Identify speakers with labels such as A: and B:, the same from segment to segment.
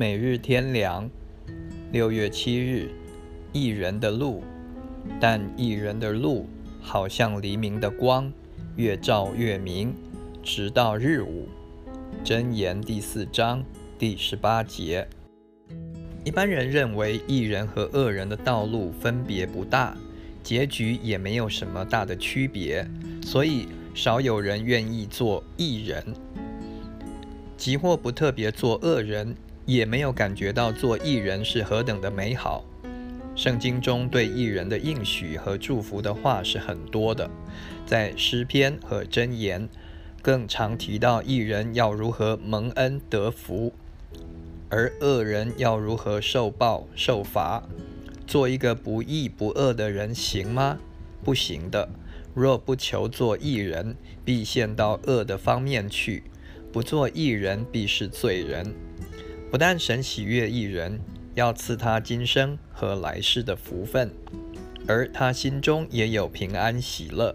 A: 每日天良，六月七日，一人的路，但一人的路好像黎明的光，越照越明，直到日午。箴言第四章第十八节。一般人认为一人和恶人的道路分别不大，结局也没有什么大的区别，所以少有人愿意做一人，即或不特别做恶人。也没有感觉到做艺人是何等的美好。圣经中对艺人的应许和祝福的话是很多的，在诗篇和箴言更常提到艺人要如何蒙恩得福，而恶人要如何受报受罚。做一个不义不恶的人行吗？不行的。若不求做艺人，必陷到恶的方面去；不做艺人，必是罪人。不但神喜悦一人，要赐他今生和来世的福分，而他心中也有平安喜乐，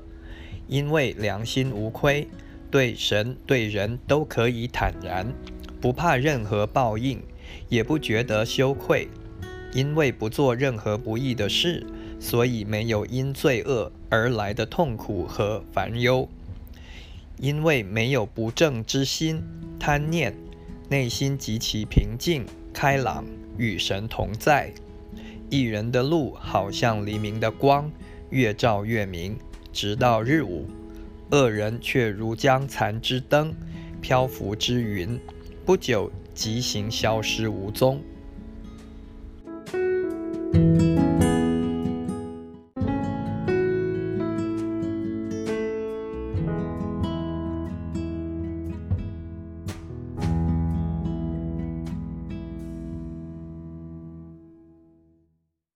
A: 因为良心无亏，对神对人都可以坦然，不怕任何报应，也不觉得羞愧，因为不做任何不义的事，所以没有因罪恶而来的痛苦和烦忧，因为没有不正之心贪念。内心极其平静、开朗，与神同在。一人的路好像黎明的光，越照越明，直到日午；恶人却如将残之灯、漂浮之云，不久即行消失无踪。